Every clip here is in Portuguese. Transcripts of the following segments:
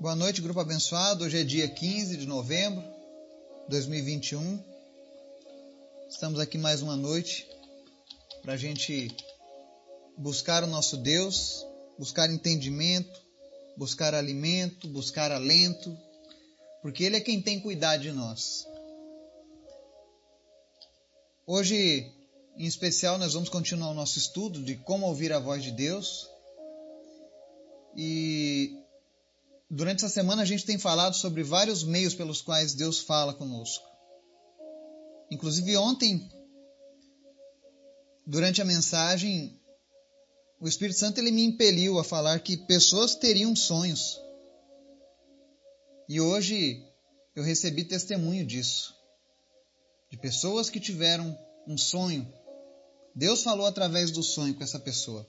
Boa noite, grupo abençoado. Hoje é dia 15 de novembro de 2021. Estamos aqui mais uma noite para a gente buscar o nosso Deus, buscar entendimento, buscar alimento, buscar alento, porque Ele é quem tem cuidado de nós. Hoje, em especial, nós vamos continuar o nosso estudo de como ouvir a voz de Deus. E durante essa semana a gente tem falado sobre vários meios pelos quais Deus fala conosco. Inclusive ontem, durante a mensagem, o Espírito Santo ele me impeliu a falar que pessoas teriam sonhos. E hoje eu recebi testemunho disso. De pessoas que tiveram um sonho. Deus falou através do sonho com essa pessoa.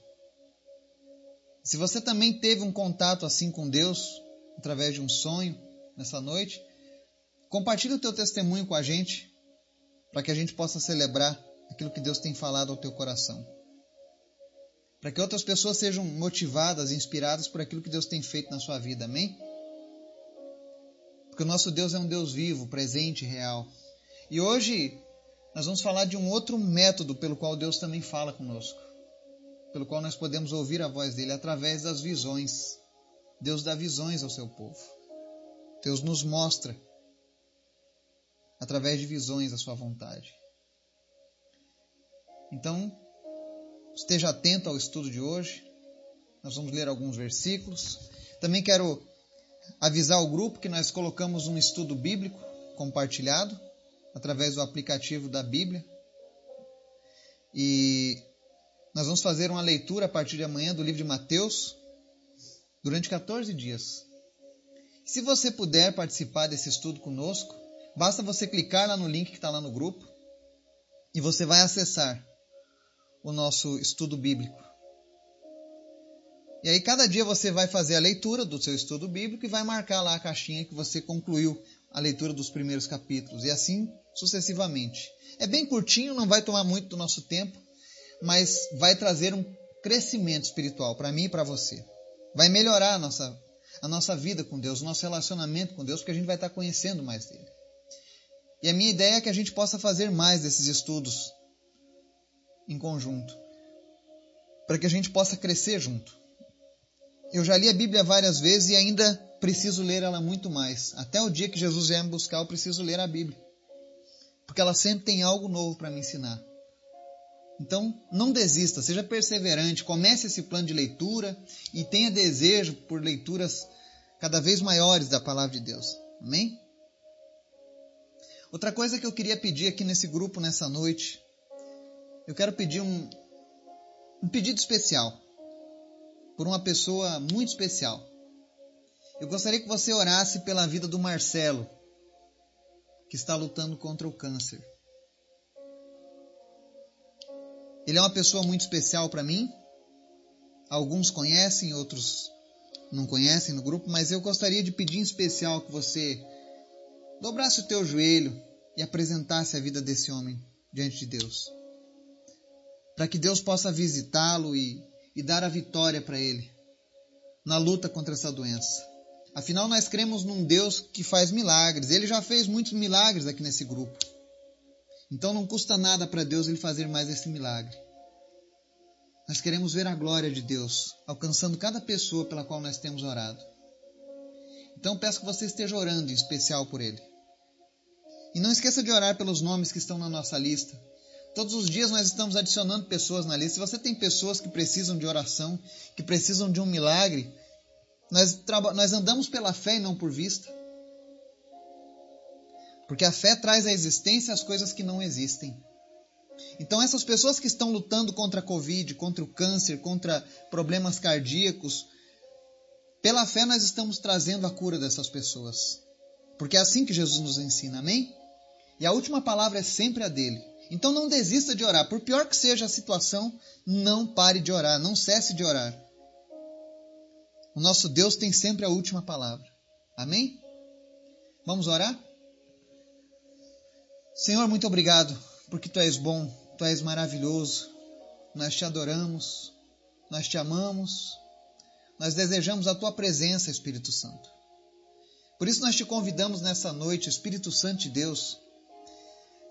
Se você também teve um contato assim com Deus, através de um sonho nessa noite, compartilhe o teu testemunho com a gente, para que a gente possa celebrar aquilo que Deus tem falado ao teu coração para que outras pessoas sejam motivadas, inspiradas por aquilo que Deus tem feito na sua vida. Amém? Porque o nosso Deus é um Deus vivo, presente, real. E hoje nós vamos falar de um outro método pelo qual Deus também fala conosco, pelo qual nós podemos ouvir a voz dele através das visões. Deus dá visões ao seu povo. Deus nos mostra através de visões a sua vontade. Então, Esteja atento ao estudo de hoje. Nós vamos ler alguns versículos. Também quero avisar o grupo que nós colocamos um estudo bíblico compartilhado através do aplicativo da Bíblia. E nós vamos fazer uma leitura a partir de amanhã do livro de Mateus durante 14 dias. Se você puder participar desse estudo conosco, basta você clicar lá no link que está lá no grupo e você vai acessar o nosso estudo bíblico. E aí, cada dia você vai fazer a leitura do seu estudo bíblico e vai marcar lá a caixinha que você concluiu a leitura dos primeiros capítulos, e assim sucessivamente. É bem curtinho, não vai tomar muito do nosso tempo, mas vai trazer um crescimento espiritual para mim e para você. Vai melhorar a nossa, a nossa vida com Deus, o nosso relacionamento com Deus, porque a gente vai estar conhecendo mais dele. E a minha ideia é que a gente possa fazer mais desses estudos em conjunto, para que a gente possa crescer junto. Eu já li a Bíblia várias vezes e ainda preciso ler ela muito mais. Até o dia que Jesus vier me buscar, eu preciso ler a Bíblia. Porque ela sempre tem algo novo para me ensinar. Então, não desista, seja perseverante, comece esse plano de leitura e tenha desejo por leituras cada vez maiores da palavra de Deus. Amém? Outra coisa que eu queria pedir aqui nesse grupo nessa noite eu quero pedir um, um pedido especial por uma pessoa muito especial. Eu gostaria que você orasse pela vida do Marcelo, que está lutando contra o câncer. Ele é uma pessoa muito especial para mim. Alguns conhecem, outros não conhecem no grupo, mas eu gostaria de pedir em especial que você dobrasse o teu joelho e apresentasse a vida desse homem diante de Deus para que Deus possa visitá-lo e, e dar a vitória para ele na luta contra essa doença. Afinal, nós cremos num Deus que faz milagres. Ele já fez muitos milagres aqui nesse grupo. Então não custa nada para Deus ele fazer mais esse milagre. Nós queremos ver a glória de Deus alcançando cada pessoa pela qual nós temos orado. Então peço que você esteja orando em especial por ele. E não esqueça de orar pelos nomes que estão na nossa lista. Todos os dias nós estamos adicionando pessoas na lista. Se você tem pessoas que precisam de oração, que precisam de um milagre, nós, nós andamos pela fé e não por vista. Porque a fé traz à existência as coisas que não existem. Então, essas pessoas que estão lutando contra a Covid, contra o câncer, contra problemas cardíacos, pela fé nós estamos trazendo a cura dessas pessoas. Porque é assim que Jesus nos ensina, amém? E a última palavra é sempre a dele. Então não desista de orar. Por pior que seja a situação, não pare de orar, não cesse de orar. O nosso Deus tem sempre a última palavra. Amém? Vamos orar? Senhor, muito obrigado, porque tu és bom, tu és maravilhoso. Nós te adoramos, nós te amamos, nós desejamos a tua presença, Espírito Santo. Por isso nós te convidamos nessa noite, Espírito Santo de Deus,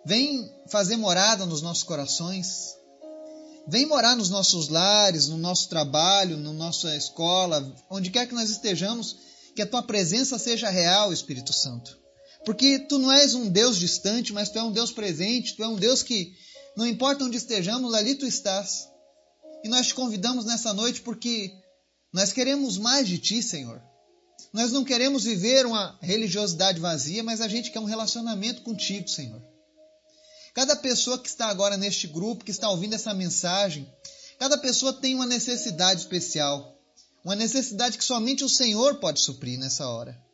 vem fazer morada nos nossos corações, vem morar nos nossos lares, no nosso trabalho, na nossa escola, onde quer que nós estejamos, que a tua presença seja real, Espírito Santo. Porque tu não és um Deus distante, mas tu é um Deus presente, tu é um Deus que, não importa onde estejamos, ali tu estás. E nós te convidamos nessa noite porque nós queremos mais de ti, Senhor. Nós não queremos viver uma religiosidade vazia, mas a gente quer um relacionamento contigo, Senhor. Cada pessoa que está agora neste grupo, que está ouvindo essa mensagem, cada pessoa tem uma necessidade especial, uma necessidade que somente o Senhor pode suprir nessa hora.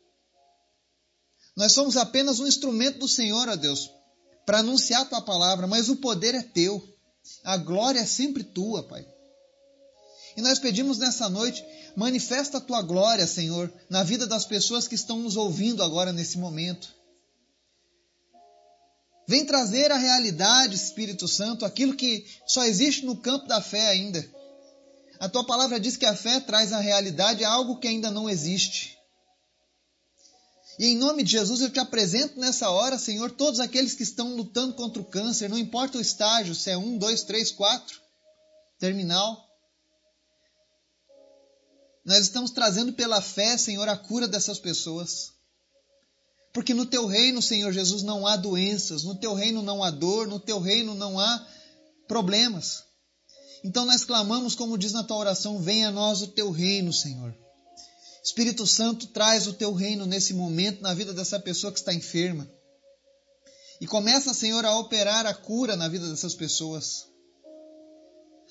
Nós somos apenas um instrumento do Senhor, ó Deus, para anunciar a tua palavra, mas o poder é teu. A glória é sempre tua, Pai. E nós pedimos nessa noite, manifesta a tua glória, Senhor, na vida das pessoas que estão nos ouvindo agora nesse momento. Vem trazer a realidade, Espírito Santo, aquilo que só existe no campo da fé ainda. A tua palavra diz que a fé traz a realidade algo que ainda não existe. E em nome de Jesus eu te apresento nessa hora, Senhor, todos aqueles que estão lutando contra o câncer, não importa o estágio, se é um, dois, três, quatro, terminal. Nós estamos trazendo pela fé, Senhor, a cura dessas pessoas. Porque no teu reino, Senhor Jesus, não há doenças, no teu reino não há dor, no teu reino não há problemas. Então nós clamamos, como diz na tua oração: venha a nós o teu reino, Senhor. Espírito Santo, traz o teu reino nesse momento na vida dessa pessoa que está enferma. E começa, Senhor, a operar a cura na vida dessas pessoas.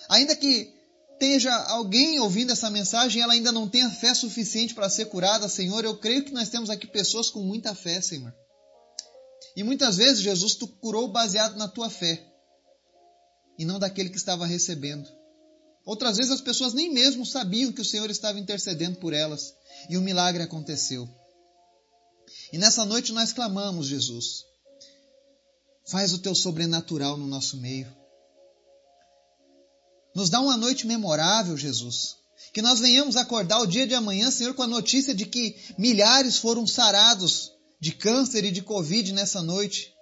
Ainda que esteja alguém ouvindo essa mensagem ela ainda não tenha fé suficiente para ser curada, Senhor, eu creio que nós temos aqui pessoas com muita fé, Senhor. E muitas vezes, Jesus, tu curou baseado na tua fé e não daquele que estava recebendo. Outras vezes as pessoas nem mesmo sabiam que o Senhor estava intercedendo por elas e o milagre aconteceu. E nessa noite nós clamamos, Jesus, faz o teu sobrenatural no nosso meio. Nos dá uma noite memorável, Jesus. Que nós venhamos acordar o dia de amanhã, Senhor, com a notícia de que milhares foram sarados de câncer e de Covid nessa noite.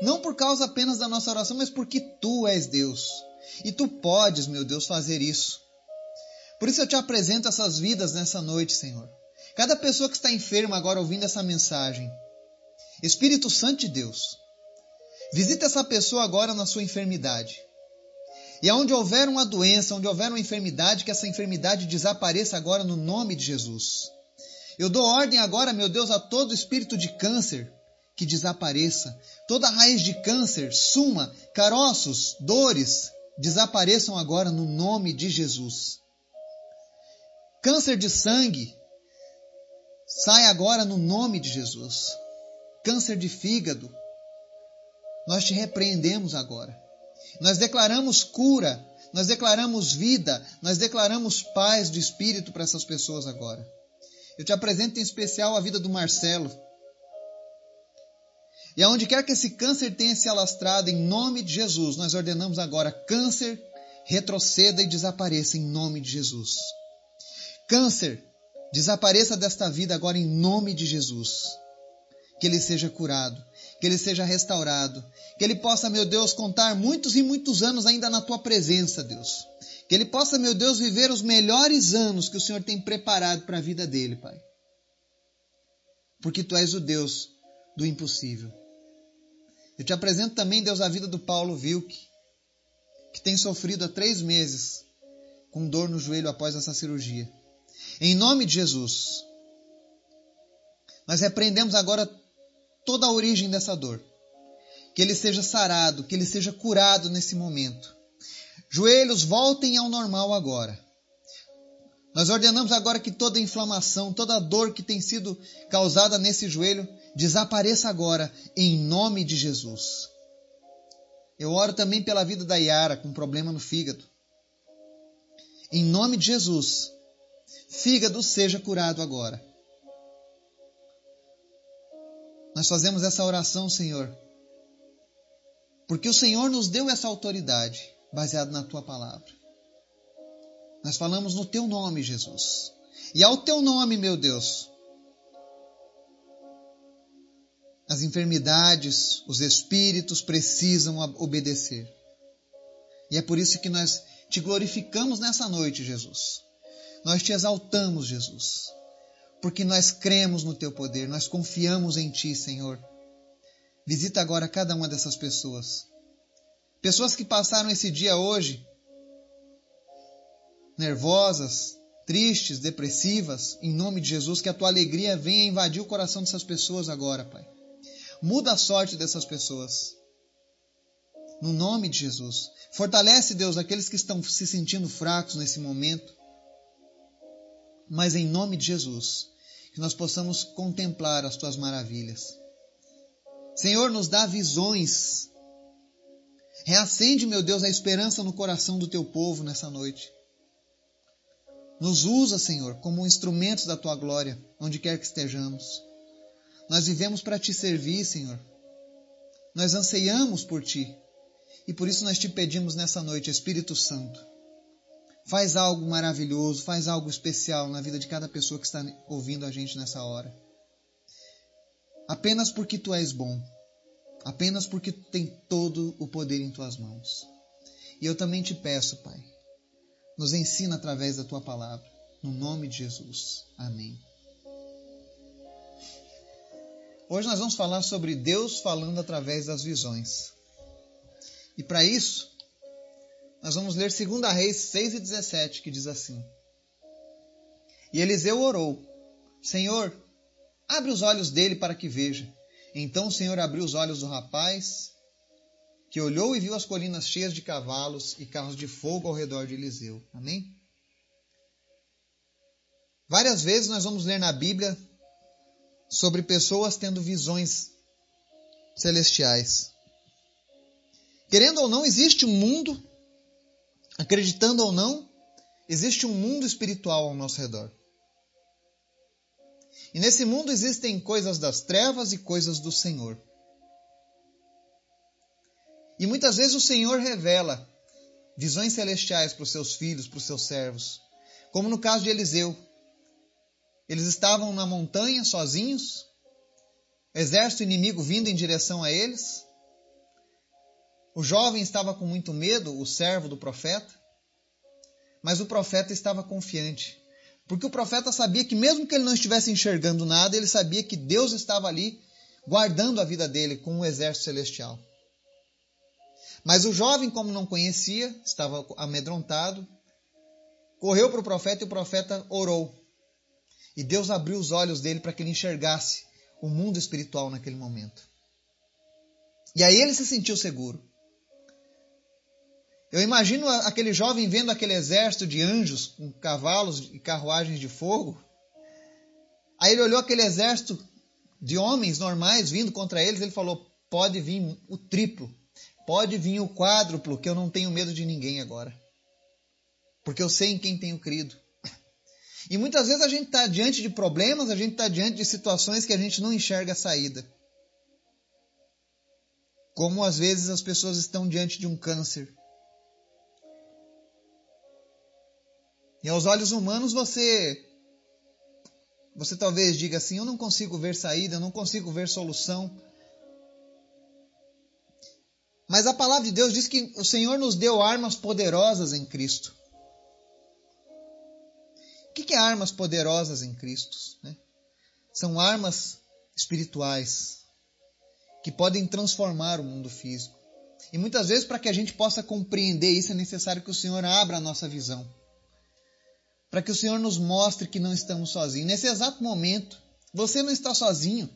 Não por causa apenas da nossa oração, mas porque Tu és Deus. E Tu podes, meu Deus, fazer isso. Por isso eu te apresento essas vidas nessa noite, Senhor. Cada pessoa que está enferma agora ouvindo essa mensagem. Espírito Santo de Deus, visita essa pessoa agora na sua enfermidade. E aonde houver uma doença, onde houver uma enfermidade, que essa enfermidade desapareça agora no nome de Jesus. Eu dou ordem agora, meu Deus, a todo espírito de câncer que desapareça. Toda raiz de câncer, suma, caroços, dores, desapareçam agora no nome de Jesus. Câncer de sangue, sai agora no nome de Jesus. Câncer de fígado, nós te repreendemos agora. Nós declaramos cura, nós declaramos vida, nós declaramos paz de espírito para essas pessoas agora. Eu te apresento em especial a vida do Marcelo. E aonde quer que esse câncer tenha se alastrado, em nome de Jesus, nós ordenamos agora: câncer, retroceda e desapareça em nome de Jesus. Câncer, desapareça desta vida agora em nome de Jesus. Que ele seja curado, que ele seja restaurado, que ele possa, meu Deus, contar muitos e muitos anos ainda na tua presença, Deus. Que ele possa, meu Deus, viver os melhores anos que o Senhor tem preparado para a vida dele, Pai. Porque tu és o Deus do impossível. Eu te apresento também, Deus, a vida do Paulo Vilk, que tem sofrido há três meses com dor no joelho após essa cirurgia. Em nome de Jesus, nós repreendemos agora toda a origem dessa dor. Que ele seja sarado, que ele seja curado nesse momento. Joelhos voltem ao normal agora. Nós ordenamos agora que toda inflamação, toda dor que tem sido causada nesse joelho desapareça agora, em nome de Jesus. Eu oro também pela vida da Yara com problema no fígado. Em nome de Jesus, fígado seja curado agora. Nós fazemos essa oração, Senhor, porque o Senhor nos deu essa autoridade, baseado na tua palavra. Nós falamos no teu nome, Jesus. E ao teu nome, meu Deus, as enfermidades, os espíritos precisam obedecer. E é por isso que nós te glorificamos nessa noite, Jesus. Nós te exaltamos, Jesus, porque nós cremos no teu poder, nós confiamos em ti, Senhor. Visita agora cada uma dessas pessoas. Pessoas que passaram esse dia hoje nervosas, tristes, depressivas, em nome de Jesus, que a tua alegria venha invadir o coração dessas pessoas agora, Pai. Muda a sorte dessas pessoas. No nome de Jesus. Fortalece, Deus, aqueles que estão se sentindo fracos nesse momento. Mas em nome de Jesus, que nós possamos contemplar as tuas maravilhas. Senhor, nos dá visões. Reacende, meu Deus, a esperança no coração do teu povo nessa noite. Nos usa, Senhor, como instrumentos da tua glória, onde quer que estejamos. Nós vivemos para te servir, Senhor. Nós anseiamos por ti. E por isso nós te pedimos nessa noite, Espírito Santo, faz algo maravilhoso, faz algo especial na vida de cada pessoa que está ouvindo a gente nessa hora. Apenas porque tu és bom, apenas porque tu tem todo o poder em tuas mãos. E eu também te peço, Pai, nos ensina através da tua palavra. No nome de Jesus. Amém. Hoje nós vamos falar sobre Deus falando através das visões. E para isso, nós vamos ler 2 Reis 6 e 17, que diz assim: E Eliseu orou: Senhor, abre os olhos dele para que veja. Então o Senhor abriu os olhos do rapaz que olhou e viu as colinas cheias de cavalos e carros de fogo ao redor de Eliseu. Amém? Várias vezes nós vamos ler na Bíblia sobre pessoas tendo visões celestiais. Querendo ou não, existe um mundo, acreditando ou não, existe um mundo espiritual ao nosso redor. E nesse mundo existem coisas das trevas e coisas do Senhor. E muitas vezes o Senhor revela visões celestiais para os seus filhos, para os seus servos. Como no caso de Eliseu. Eles estavam na montanha sozinhos, exército inimigo vindo em direção a eles. O jovem estava com muito medo, o servo do profeta, mas o profeta estava confiante, porque o profeta sabia que, mesmo que ele não estivesse enxergando nada, ele sabia que Deus estava ali guardando a vida dele com um exército celestial. Mas o jovem, como não conhecia, estava amedrontado, correu para o profeta e o profeta orou. E Deus abriu os olhos dele para que ele enxergasse o mundo espiritual naquele momento. E aí ele se sentiu seguro. Eu imagino aquele jovem vendo aquele exército de anjos com cavalos e carruagens de fogo. Aí ele olhou aquele exército de homens normais vindo contra eles, ele falou: pode vir o triplo Pode vir o quádruplo, que eu não tenho medo de ninguém agora. Porque eu sei em quem tenho crido. E muitas vezes a gente está diante de problemas, a gente está diante de situações que a gente não enxerga a saída. Como às vezes as pessoas estão diante de um câncer. E aos olhos humanos você você talvez diga assim: eu não consigo ver saída, eu não consigo ver solução. Mas a palavra de Deus diz que o Senhor nos deu armas poderosas em Cristo. O que é armas poderosas em Cristo? Né? São armas espirituais que podem transformar o mundo físico. E muitas vezes, para que a gente possa compreender isso, é necessário que o Senhor abra a nossa visão. Para que o Senhor nos mostre que não estamos sozinhos. Nesse exato momento, você não está sozinho.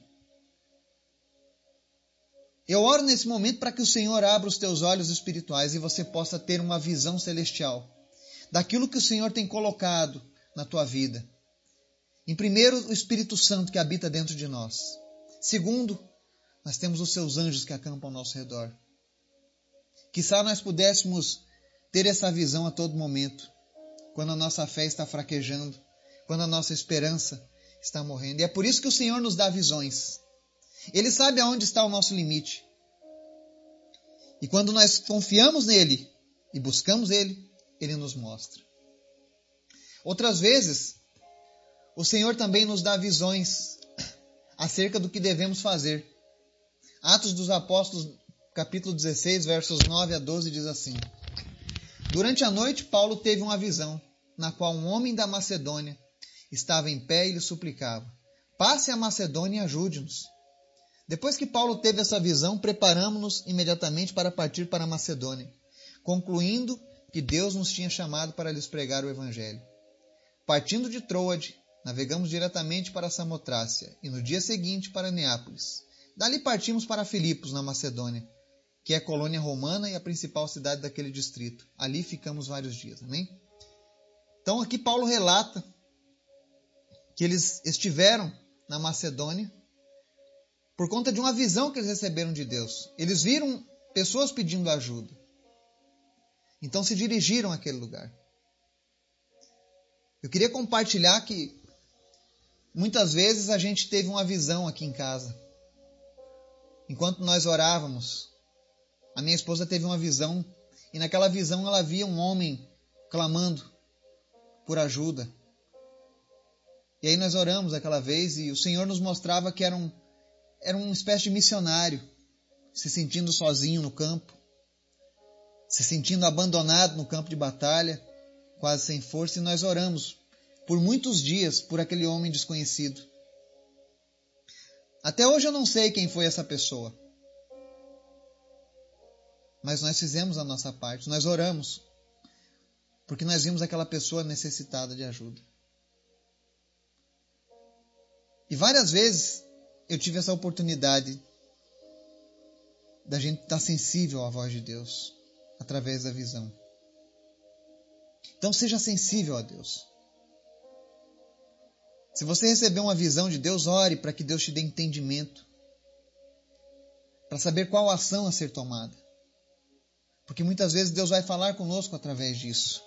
Eu oro nesse momento para que o Senhor abra os teus olhos espirituais e você possa ter uma visão celestial daquilo que o Senhor tem colocado na tua vida. Em primeiro, o Espírito Santo que habita dentro de nós. Segundo, nós temos os seus anjos que acampam ao nosso redor. Quizá nós pudéssemos ter essa visão a todo momento, quando a nossa fé está fraquejando, quando a nossa esperança está morrendo. E é por isso que o Senhor nos dá visões. Ele sabe aonde está o nosso limite. E quando nós confiamos nele e buscamos ele, ele nos mostra. Outras vezes, o Senhor também nos dá visões acerca do que devemos fazer Atos dos Apóstolos, capítulo 16, versos 9 a 12, diz assim: Durante a noite, Paulo teve uma visão, na qual um homem da Macedônia estava em pé e lhe suplicava: Passe a Macedônia e ajude-nos. Depois que Paulo teve essa visão, preparamos-nos imediatamente para partir para Macedônia, concluindo que Deus nos tinha chamado para lhes pregar o Evangelho. Partindo de Troade, navegamos diretamente para Samotrácia e no dia seguinte para Neápolis. Dali partimos para Filipos, na Macedônia, que é a colônia romana e a principal cidade daquele distrito. Ali ficamos vários dias. Amém? Então aqui Paulo relata que eles estiveram na Macedônia por conta de uma visão que eles receberam de Deus. Eles viram pessoas pedindo ajuda. Então se dirigiram àquele lugar. Eu queria compartilhar que muitas vezes a gente teve uma visão aqui em casa. Enquanto nós orávamos, a minha esposa teve uma visão e naquela visão ela via um homem clamando por ajuda. E aí nós oramos aquela vez e o Senhor nos mostrava que era um, era uma espécie de missionário, se sentindo sozinho no campo, se sentindo abandonado no campo de batalha, quase sem força, e nós oramos por muitos dias por aquele homem desconhecido. Até hoje eu não sei quem foi essa pessoa. Mas nós fizemos a nossa parte, nós oramos, porque nós vimos aquela pessoa necessitada de ajuda. E várias vezes eu tive essa oportunidade da gente estar sensível à voz de Deus através da visão. Então seja sensível a Deus. Se você receber uma visão de Deus, ore para que Deus te dê entendimento, para saber qual ação a ser tomada. Porque muitas vezes Deus vai falar conosco através disso.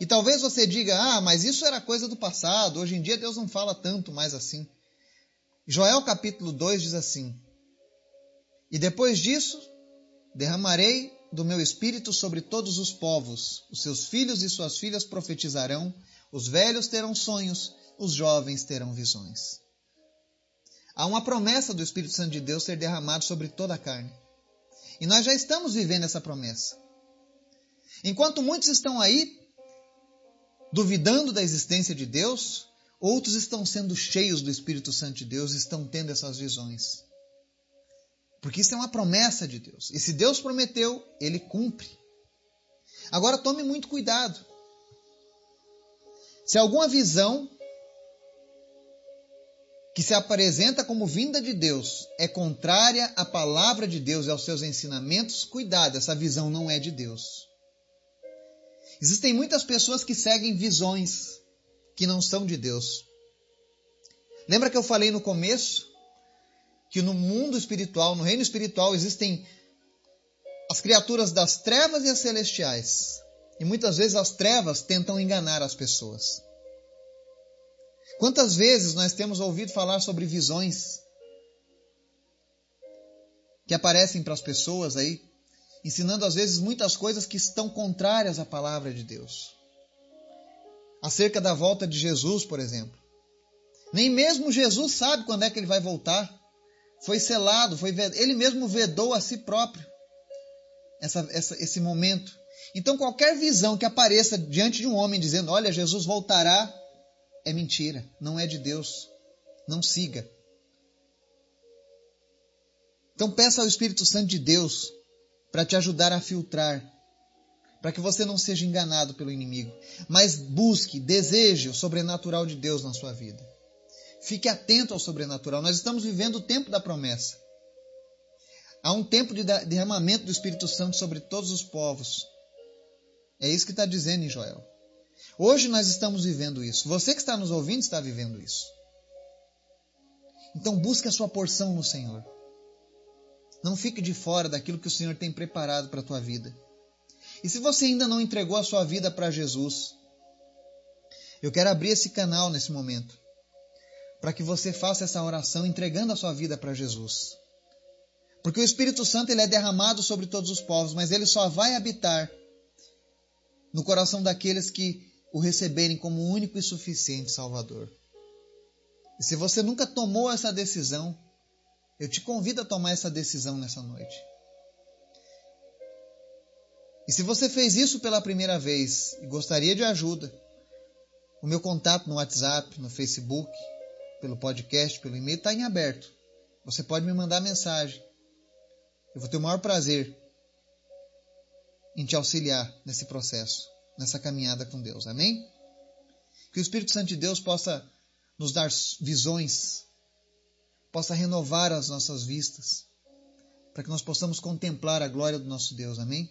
E talvez você diga: ah, mas isso era coisa do passado, hoje em dia Deus não fala tanto mais assim. Joel capítulo 2 diz assim: E depois disso, derramarei do meu espírito sobre todos os povos, os seus filhos e suas filhas profetizarão, os velhos terão sonhos, os jovens terão visões. Há uma promessa do Espírito Santo de Deus ser derramado sobre toda a carne. E nós já estamos vivendo essa promessa. Enquanto muitos estão aí duvidando da existência de Deus, Outros estão sendo cheios do Espírito Santo de Deus, estão tendo essas visões. Porque isso é uma promessa de Deus. E se Deus prometeu, ele cumpre. Agora tome muito cuidado. Se alguma visão que se apresenta como vinda de Deus é contrária à palavra de Deus e aos seus ensinamentos, cuidado, essa visão não é de Deus. Existem muitas pessoas que seguem visões que não são de Deus. Lembra que eu falei no começo que no mundo espiritual, no reino espiritual, existem as criaturas das trevas e as celestiais. E muitas vezes as trevas tentam enganar as pessoas. Quantas vezes nós temos ouvido falar sobre visões que aparecem para as pessoas aí, ensinando às vezes muitas coisas que estão contrárias à palavra de Deus acerca da volta de Jesus, por exemplo. Nem mesmo Jesus sabe quando é que ele vai voltar. Foi selado, foi ele mesmo vedou a si próprio essa, essa, esse momento. Então, qualquer visão que apareça diante de um homem dizendo: Olha, Jesus voltará, é mentira, não é de Deus. Não siga. Então, peça ao Espírito Santo de Deus para te ajudar a filtrar para que você não seja enganado pelo inimigo, mas busque, deseje o sobrenatural de Deus na sua vida. Fique atento ao sobrenatural. Nós estamos vivendo o tempo da promessa. Há um tempo de derramamento do Espírito Santo sobre todos os povos. É isso que está dizendo em Joel. Hoje nós estamos vivendo isso. Você que está nos ouvindo está vivendo isso. Então busque a sua porção no Senhor. Não fique de fora daquilo que o Senhor tem preparado para a tua vida. E se você ainda não entregou a sua vida para Jesus, eu quero abrir esse canal nesse momento, para que você faça essa oração entregando a sua vida para Jesus. Porque o Espírito Santo ele é derramado sobre todos os povos, mas ele só vai habitar no coração daqueles que o receberem como único e suficiente Salvador. E se você nunca tomou essa decisão, Eu te convido a tomar essa decisão nessa noite. E se você fez isso pela primeira vez e gostaria de ajuda, o meu contato no WhatsApp, no Facebook, pelo podcast, pelo e-mail está em aberto. Você pode me mandar mensagem. Eu vou ter o maior prazer em te auxiliar nesse processo, nessa caminhada com Deus. Amém? Que o Espírito Santo de Deus possa nos dar visões, possa renovar as nossas vistas, para que nós possamos contemplar a glória do nosso Deus. Amém?